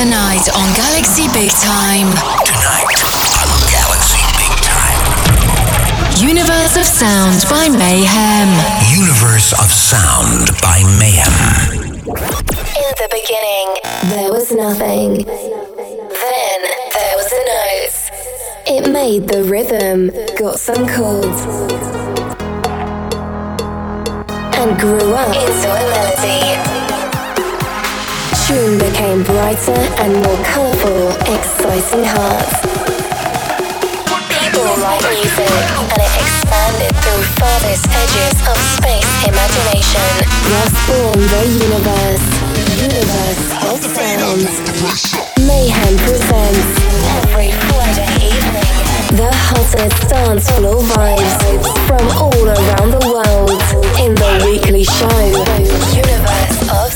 Tonight on Galaxy Big Time. Tonight on Galaxy Big Time. Universe of Sound by Mayhem. Universe of Sound by Mayhem. In the beginning, there was nothing. Then there was a note. It made the rhythm, got some chords, and grew up into a melody tune became brighter and more colourful, exciting hearts. People write music, and it expanded through farthest edges of space imagination. Thus born the universe, universe of sound. Mayhem presents every Friday evening the hottest dance floor vibes from all around the world in the weekly show, Universe of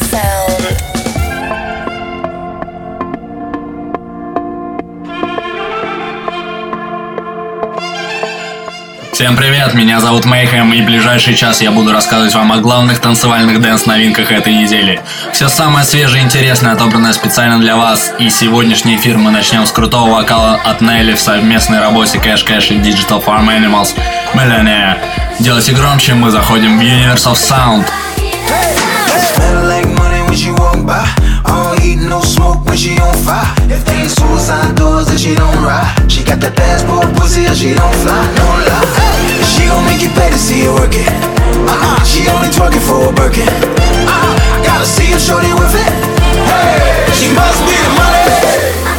Всем привет, меня зовут Мейхэм, и ближайший час я буду рассказывать вам о главных танцевальных дэнс-новинках этой недели. Все самое свежее и интересное отобрано специально для вас, и сегодняшний эфир мы начнем с крутого вокала от Нелли в совместной работе Cash Cash и Digital Farm Animals Millionaire. Делайте громче, мы заходим в Universe of Sound. All heat, If got that passport pussy, or she don't fly, no lie. Hey. She gon' make you pay to see her work it. Uh-uh, she only twerking for a Birkin. Uh-uh, gotta see her shorty with it. Hey, she must be the money.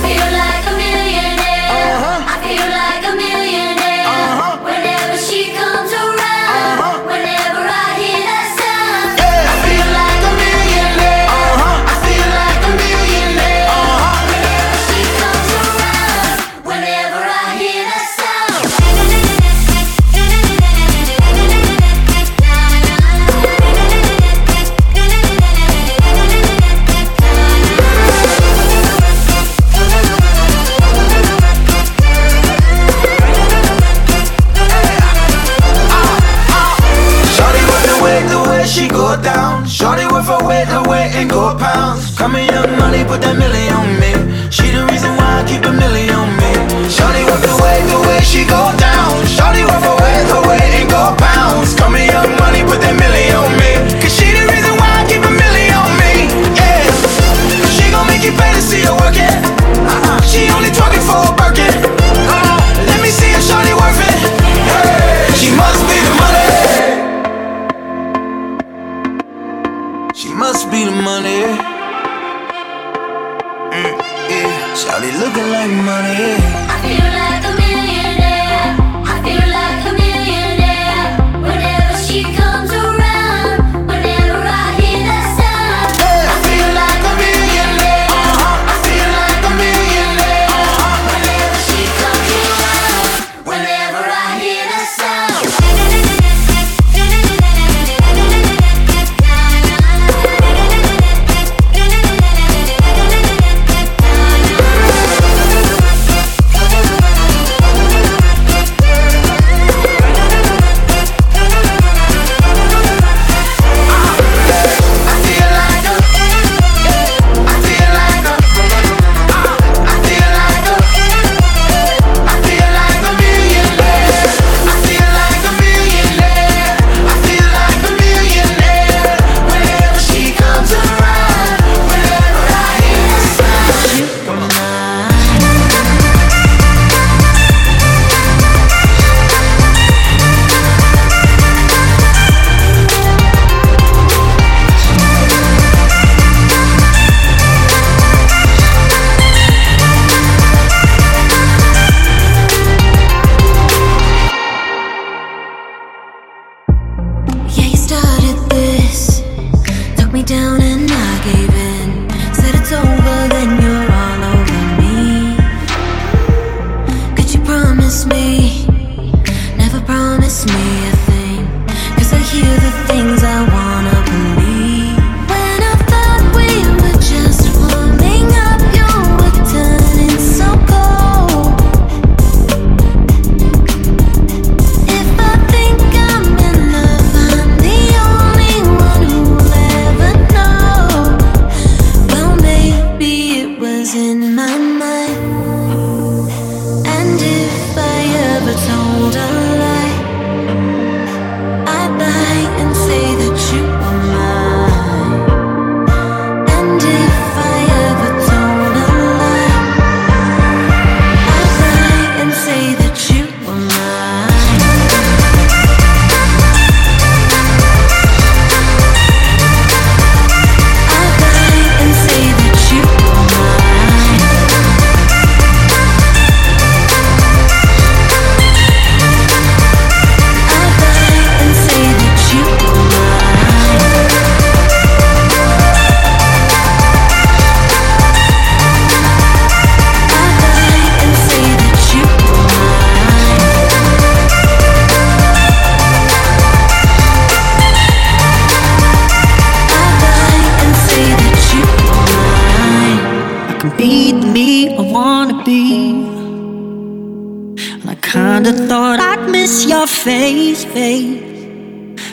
Face.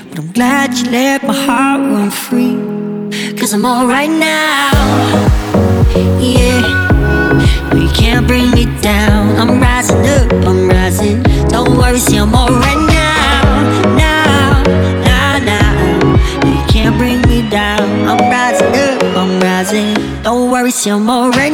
But I'm glad you let my heart run free. Cause I'm alright now. Yeah. You can't bring me down. I'm rising up, I'm rising. Don't worry, see, I'm alright now. Now, now, now. You can't bring me down. I'm rising up, I'm rising. Don't worry, see, I'm alright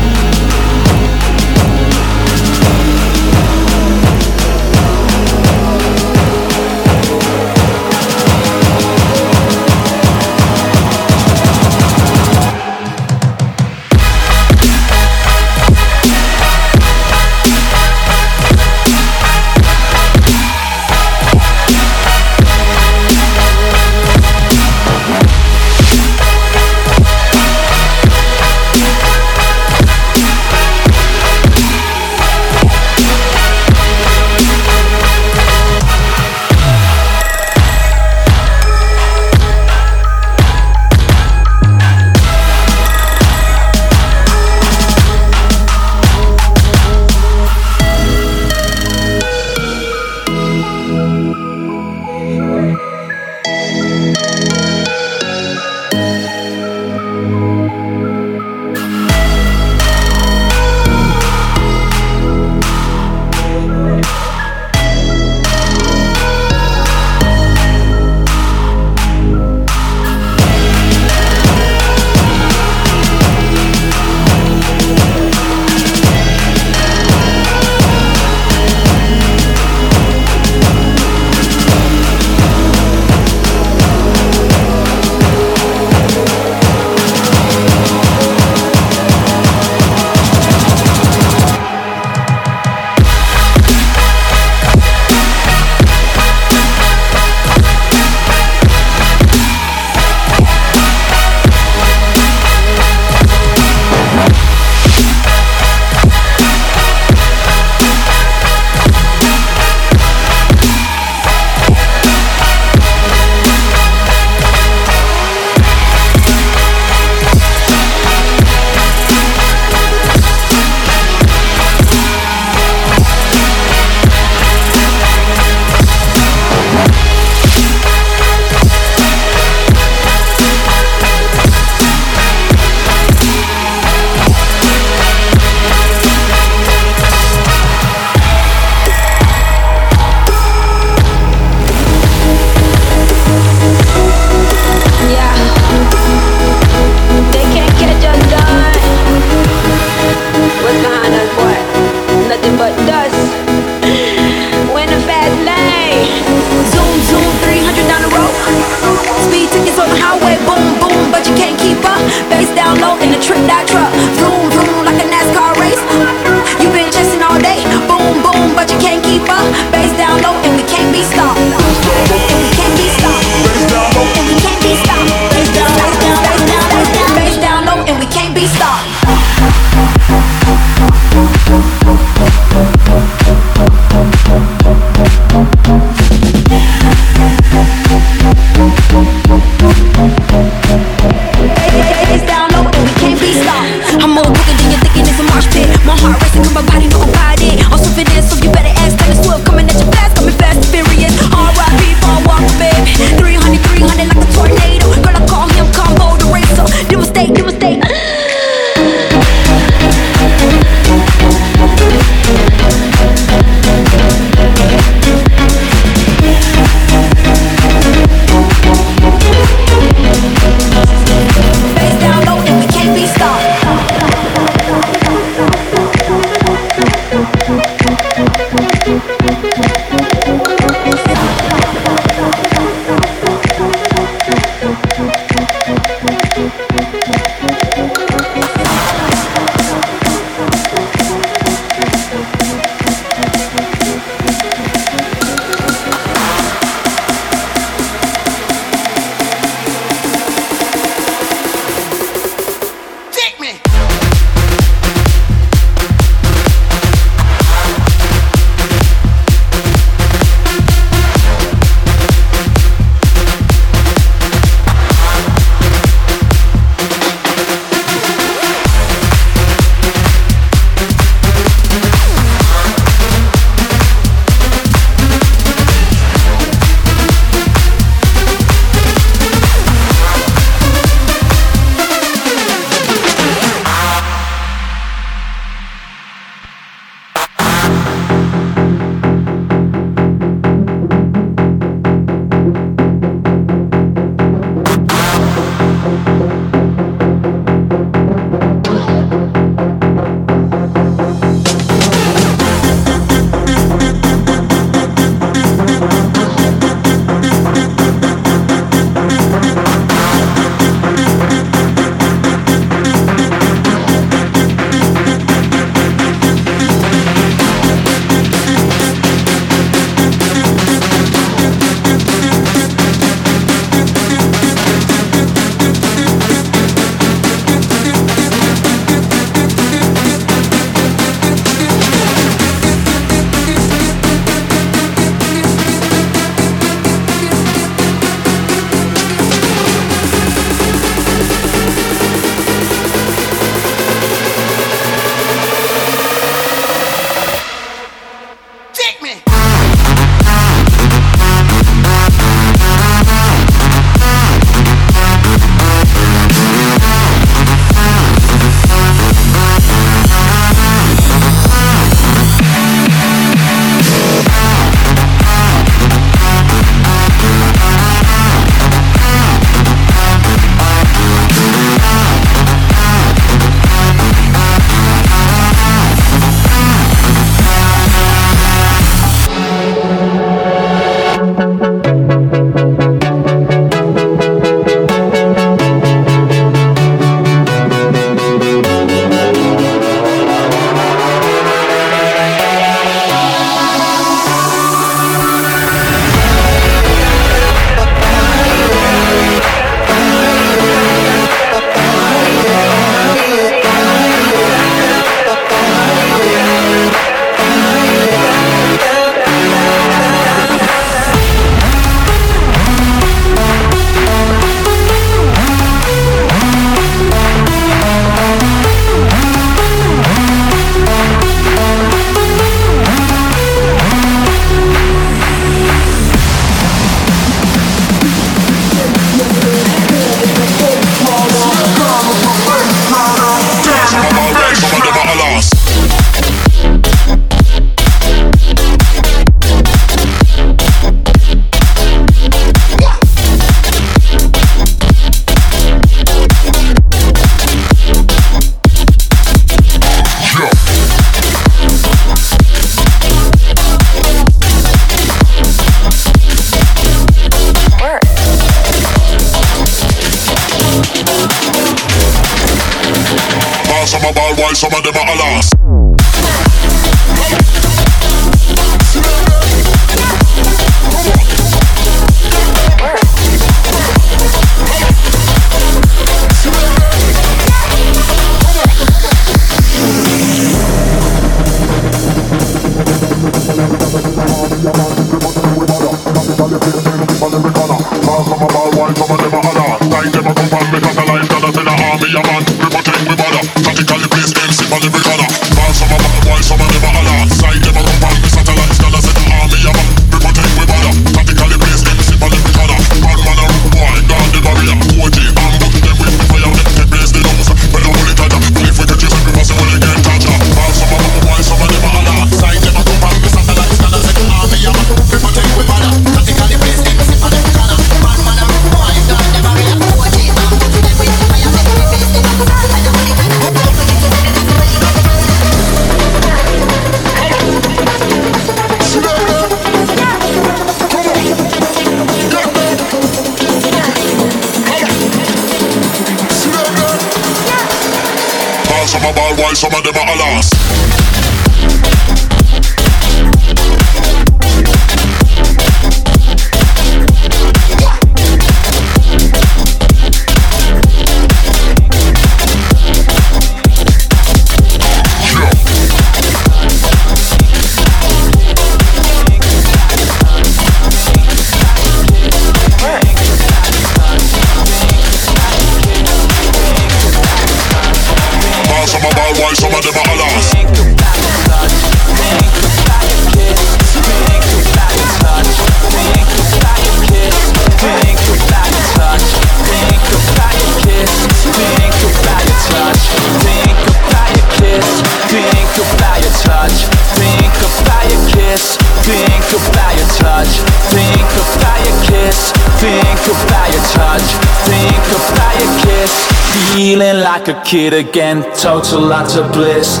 kid again, total lots of bliss.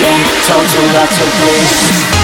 Total lots of bliss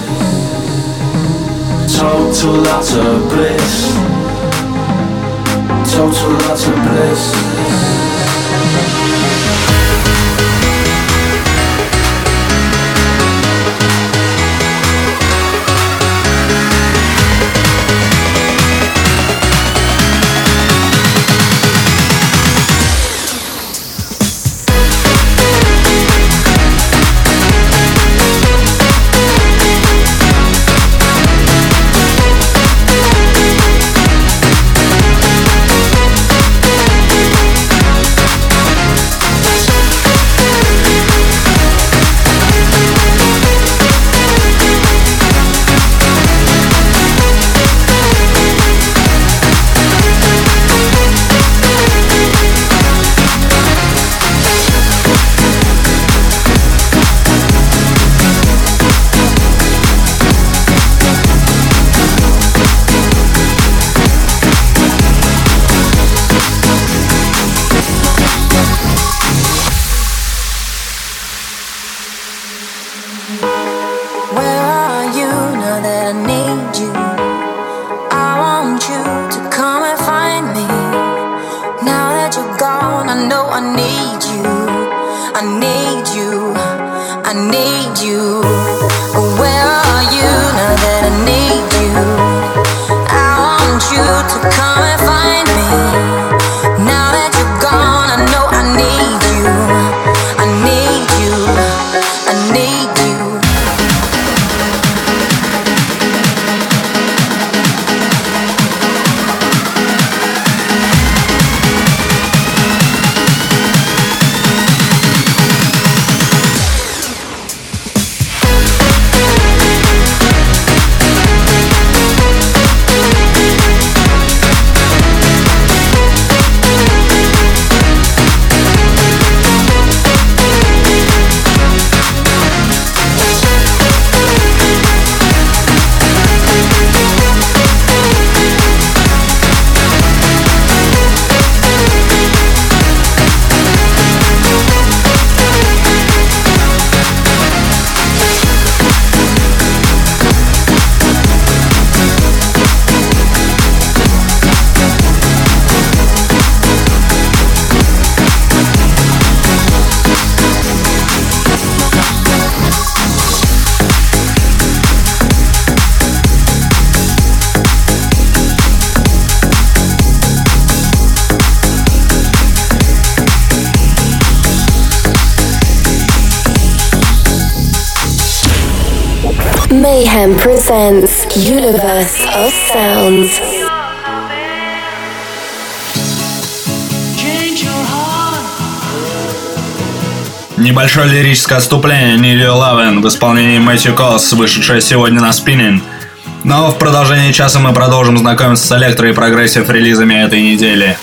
total of bliss, total lots of bliss. Presents Universe of Sounds. Небольшое лирическое отступление Нили Лавен в исполнении Мэтью Кос, вышедшее сегодня на спиннинг. Но в продолжении часа мы продолжим знакомиться с электро и прогрессив релизами этой недели.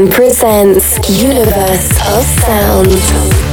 Mayhem presents Universe of Sound.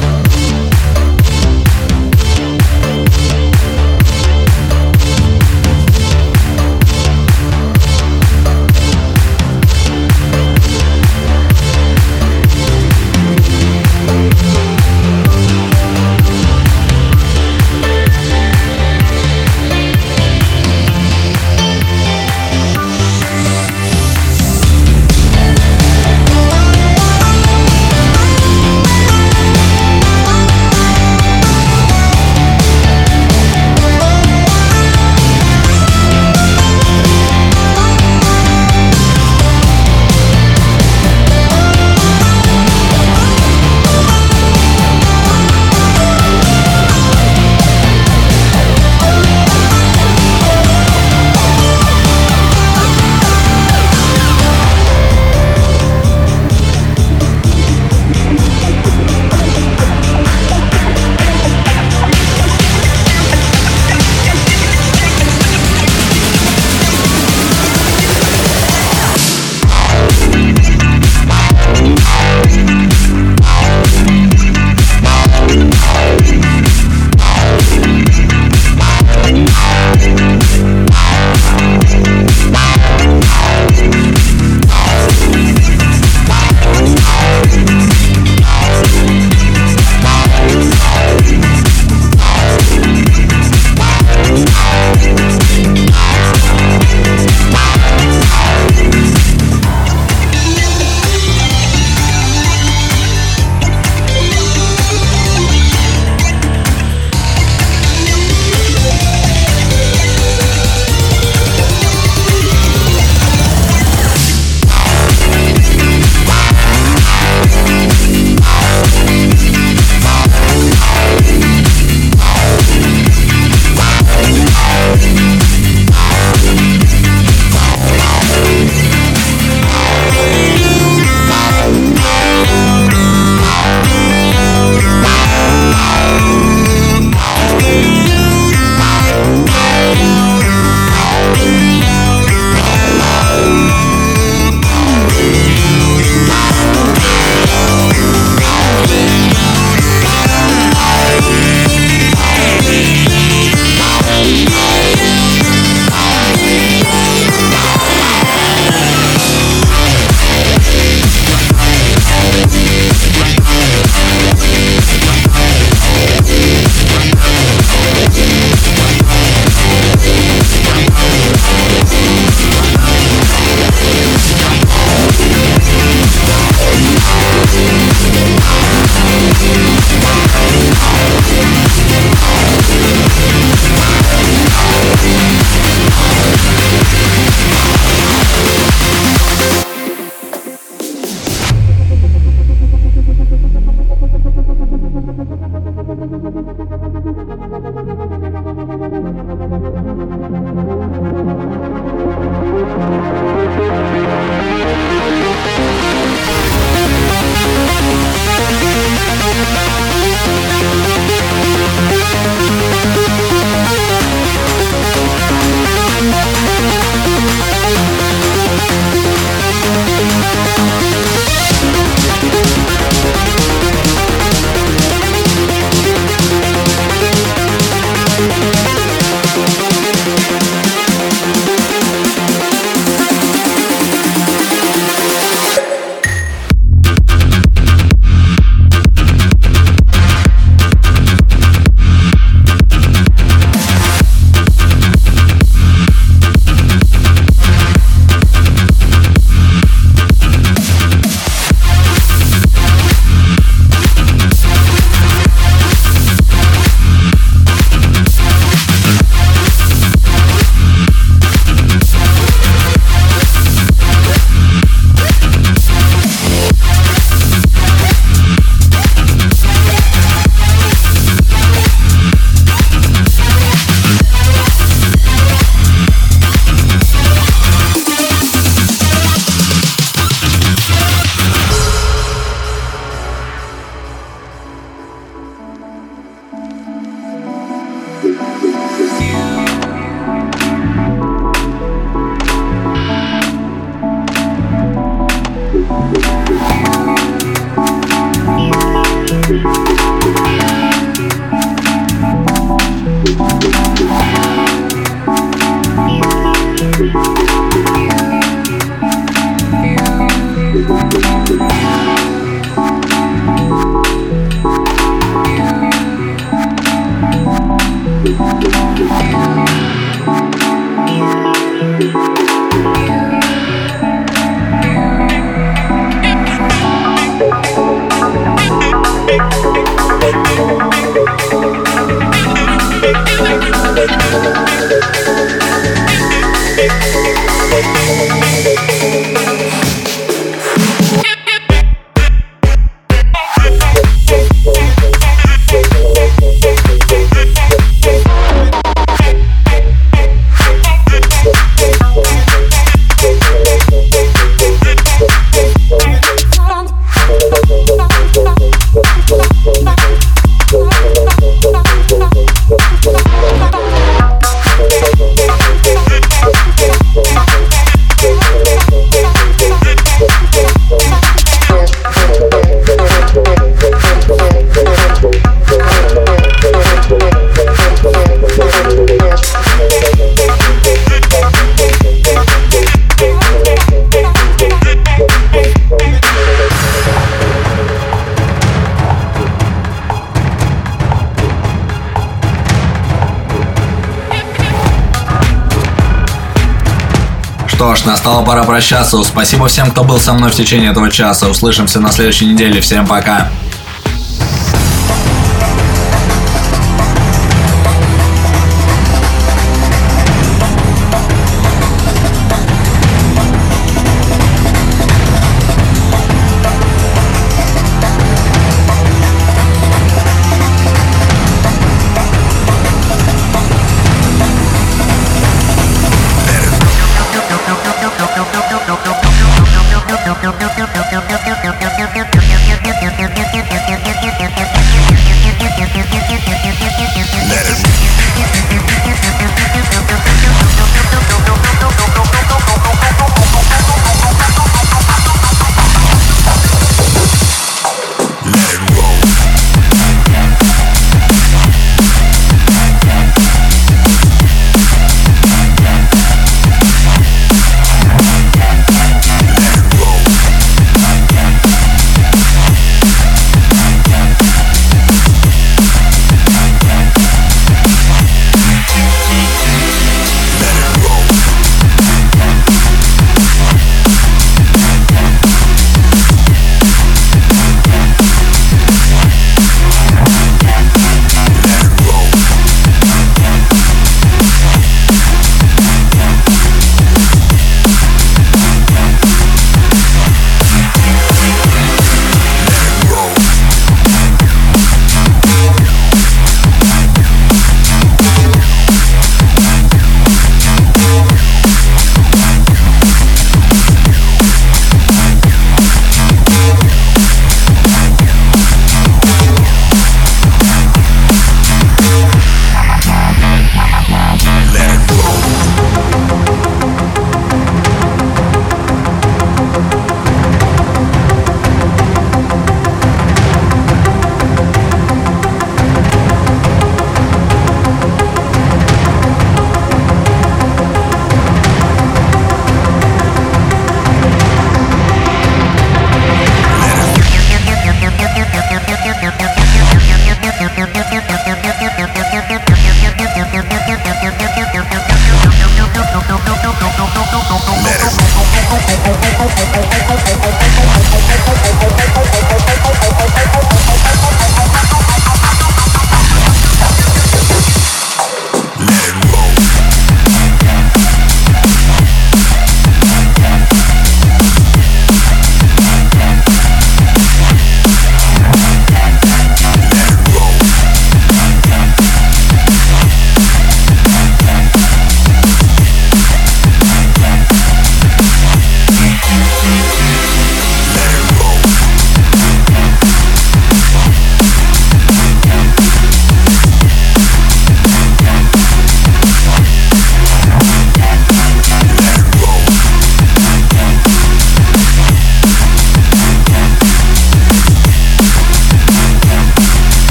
Прощаться. Спасибо всем, кто был со мной в течение этого часа. Услышимся на следующей неделе. Всем пока.